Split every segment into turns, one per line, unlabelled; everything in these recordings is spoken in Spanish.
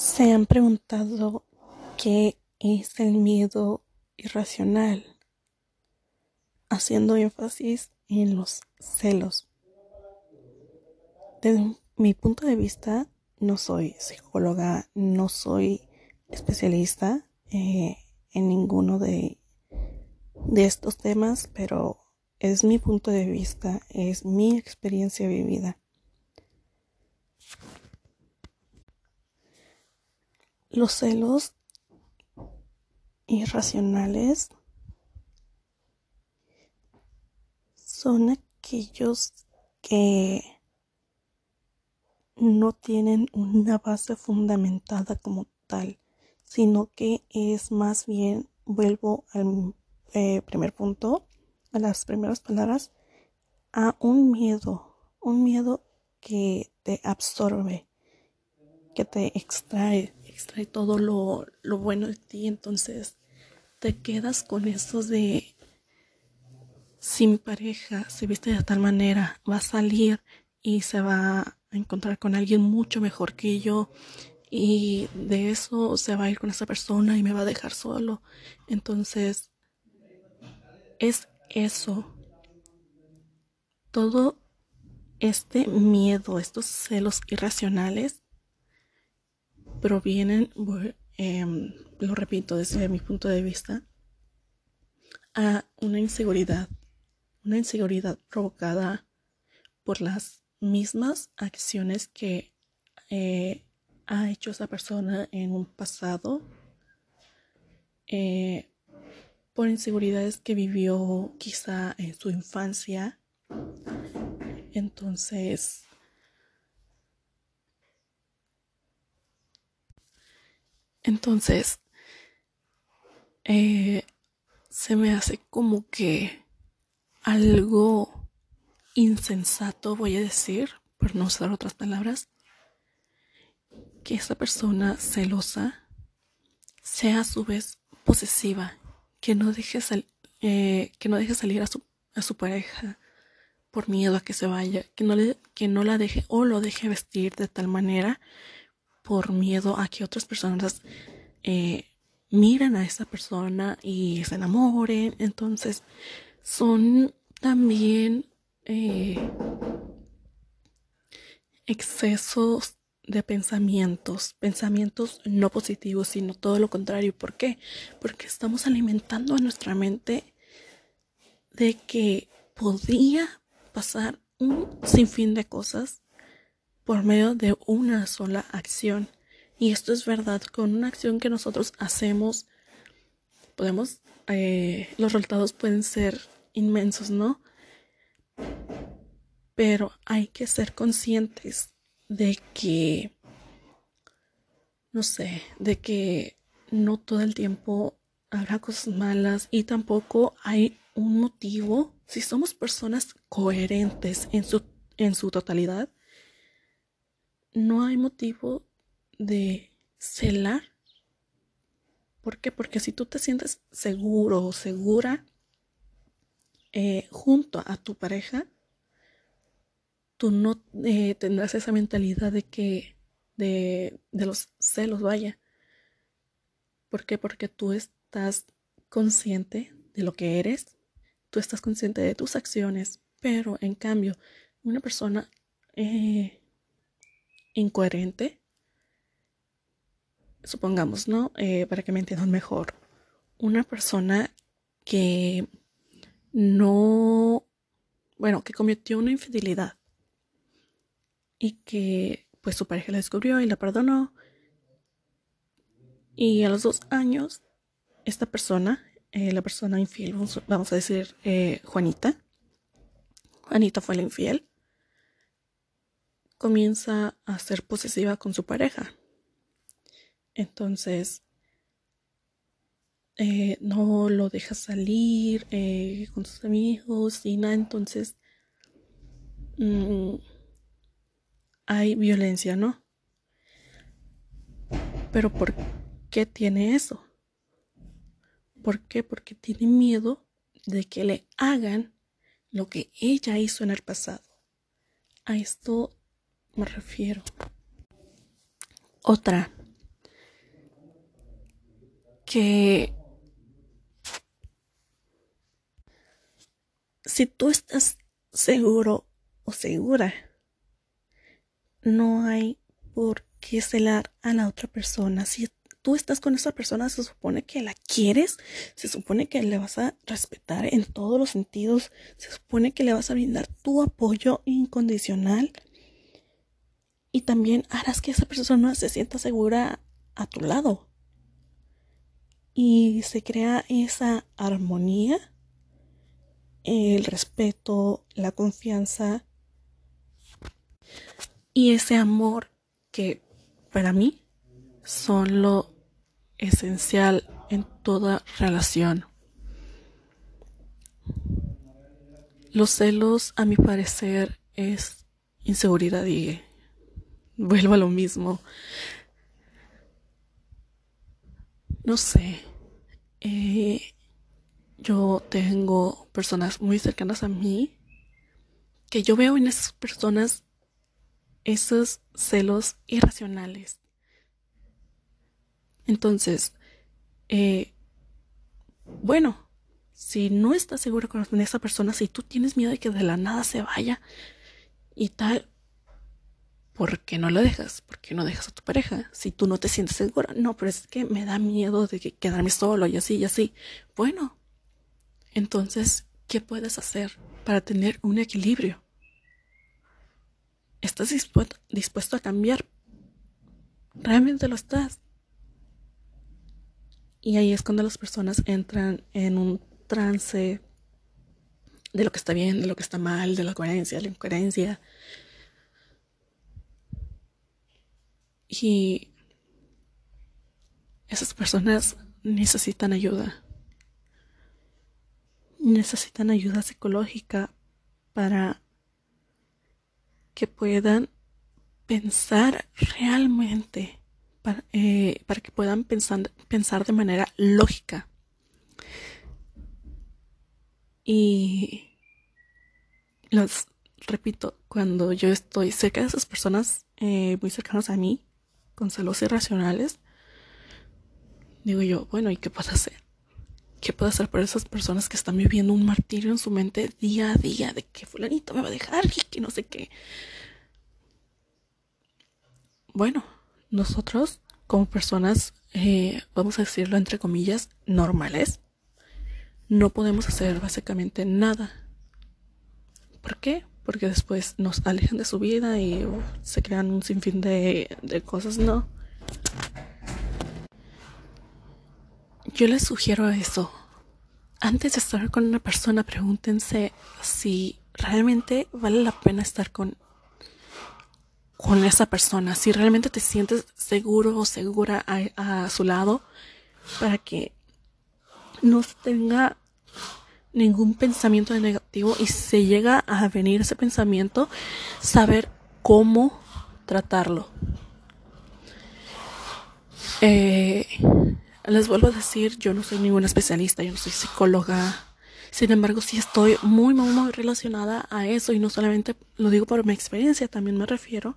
¿Se han preguntado qué es el miedo irracional? Haciendo énfasis en los celos. Desde mi punto de vista, no soy psicóloga, no soy especialista eh, en ninguno de, de estos temas, pero es mi punto de vista, es mi experiencia vivida. Los celos irracionales son aquellos que no tienen una base fundamentada como tal, sino que es más bien, vuelvo al eh, primer punto, a las primeras palabras, a un miedo, un miedo que te absorbe, que te extrae, extrae todo lo, lo bueno de ti, entonces te quedas con eso de sin pareja, se viste de tal manera, va a salir y se va a encontrar con alguien mucho mejor que yo y de eso se va a ir con esa persona y me va a dejar solo. Entonces, es eso. Todo este miedo, estos celos irracionales provienen, em, lo repito desde mi punto de vista, a una inseguridad, una inseguridad provocada por las mismas acciones que eh, ha hecho esa persona en un pasado, eh, por inseguridades que vivió quizá en su infancia. Entonces, Entonces, eh, se me hace como que algo insensato, voy a decir, por no usar otras palabras, que esa persona celosa sea a su vez posesiva, que no deje, eh, que no deje salir a su, a su pareja por miedo a que se vaya, que no, le, que no la deje o lo deje vestir de tal manera por miedo a que otras personas eh, miren a esa persona y se enamoren. Entonces, son también eh, excesos de pensamientos, pensamientos no positivos, sino todo lo contrario. ¿Por qué? Porque estamos alimentando a nuestra mente de que podía pasar un sinfín de cosas por medio de una sola acción. Y esto es verdad, con una acción que nosotros hacemos, podemos, eh, los resultados pueden ser inmensos, ¿no? Pero hay que ser conscientes de que, no sé, de que no todo el tiempo habrá cosas malas y tampoco hay un motivo. Si somos personas coherentes en su, en su totalidad, no hay motivo de celar. ¿Por qué? Porque si tú te sientes seguro o segura eh, junto a tu pareja, tú no eh, tendrás esa mentalidad de que de, de los celos, vaya. ¿Por qué? Porque tú estás consciente de lo que eres, tú estás consciente de tus acciones, pero en cambio, una persona eh, incoherente, supongamos, ¿no? Eh, para que me entiendan mejor, una persona que no, bueno, que cometió una infidelidad y que pues su pareja la descubrió y la perdonó. Y a los dos años, esta persona, eh, la persona infiel, vamos, a decir eh, Juanita, Juanita fue la infiel, comienza a ser posesiva con su pareja. Entonces, eh, no lo deja salir eh, con sus amigos y nada. Entonces, mm, hay violencia, ¿no? Pero ¿por qué tiene eso? ¿Por qué? Porque tiene miedo de que le hagan lo que ella hizo en el pasado. A esto me refiero. Otra, que si tú estás seguro o segura, no hay por qué celar a la otra persona. Si tú estás con esa persona, se supone que la quieres, se supone que le vas a respetar en todos los sentidos, se supone que le vas a brindar tu apoyo incondicional y también harás que esa persona se sienta segura a tu lado y se crea esa armonía, el respeto, la confianza y ese amor que para mí son lo esencial en toda relación. Los celos, a mi parecer, es inseguridad y vuelvo a lo mismo. No sé. Eh, yo tengo personas muy cercanas a mí que yo veo en esas personas esos celos irracionales. Entonces, eh, bueno, si no estás seguro con esa persona, si tú tienes miedo de que de la nada se vaya y tal, ¿por qué no lo dejas? ¿Por qué no dejas a tu pareja? Si tú no te sientes segura, no, pero es que me da miedo de quedarme solo y así y así. Bueno, entonces, ¿qué puedes hacer para tener un equilibrio? ¿Estás dispuesto, dispuesto a cambiar? ¿Realmente lo estás? Y ahí es cuando las personas entran en un trance de lo que está bien, de lo que está mal, de la coherencia, de la incoherencia. Y esas personas necesitan ayuda. Necesitan ayuda psicológica para que puedan pensar realmente eh, para, que puedan pensar, pensar de manera lógica. Y los repito, cuando yo estoy cerca de esas personas eh, muy cercanas a mí, con celos irracionales, digo yo, bueno, ¿y qué puedo hacer? ¿Qué puedo hacer por esas personas que están viviendo un martirio en su mente día a día de que fulanito me va a dejar y que no sé qué? Bueno, nosotros como personas, eh, vamos a decirlo entre comillas, normales, no podemos hacer básicamente nada. ¿Por qué? Porque después nos alejan de su vida y uh, se crean un sinfín de, de cosas, ¿no? Yo les sugiero eso. Antes de estar con una persona, pregúntense si realmente vale la pena estar con con esa persona, si realmente te sientes seguro o segura a, su lado, para que no tenga ningún pensamiento negativo y se llega a venir ese pensamiento, saber cómo tratarlo. Eh, les vuelvo a decir, yo no soy ninguna especialista, yo no soy psicóloga. Sin embargo, sí estoy muy, muy, muy relacionada a eso y no solamente lo digo por mi experiencia, también me refiero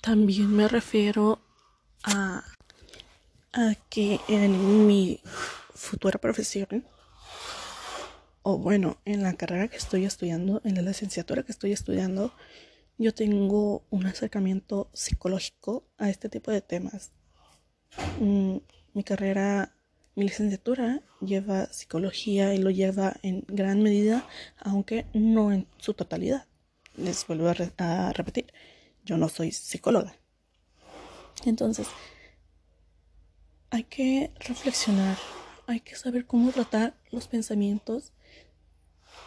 también me refiero a, a que en mi futura profesión, o bueno, en la carrera que estoy estudiando, en la licenciatura que estoy estudiando, yo tengo un acercamiento psicológico a este tipo de temas. Mm, mi carrera, mi licenciatura lleva psicología y lo lleva en gran medida, aunque no en su totalidad. Les vuelvo a repetir yo no soy psicóloga. Entonces, hay que reflexionar, hay que saber cómo tratar los pensamientos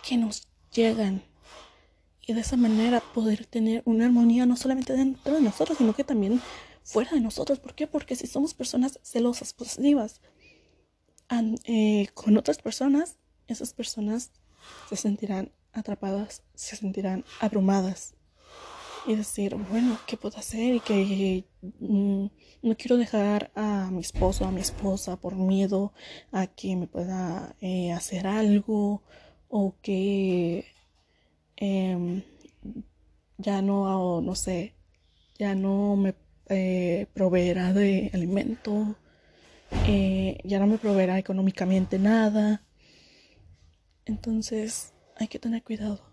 que nos llegan y de esa manera poder tener una armonía no solamente dentro de nosotros, sino que también fuera de nosotros. ¿Por qué? Porque si somos personas celosas, positivas, eh, con otras personas, esas personas se sentirán atrapadas, se sentirán abrumadas y decir, bueno, ¿qué puedo hacer? Y que mm, no quiero dejar a mi esposo, a mi esposa por miedo a que me pueda eh, hacer algo o que em, ya no, no sé, ya no me eh, proveerá de alimento eh, ya no me proveerá económicamente nada. Entonces hay que tener cuidado.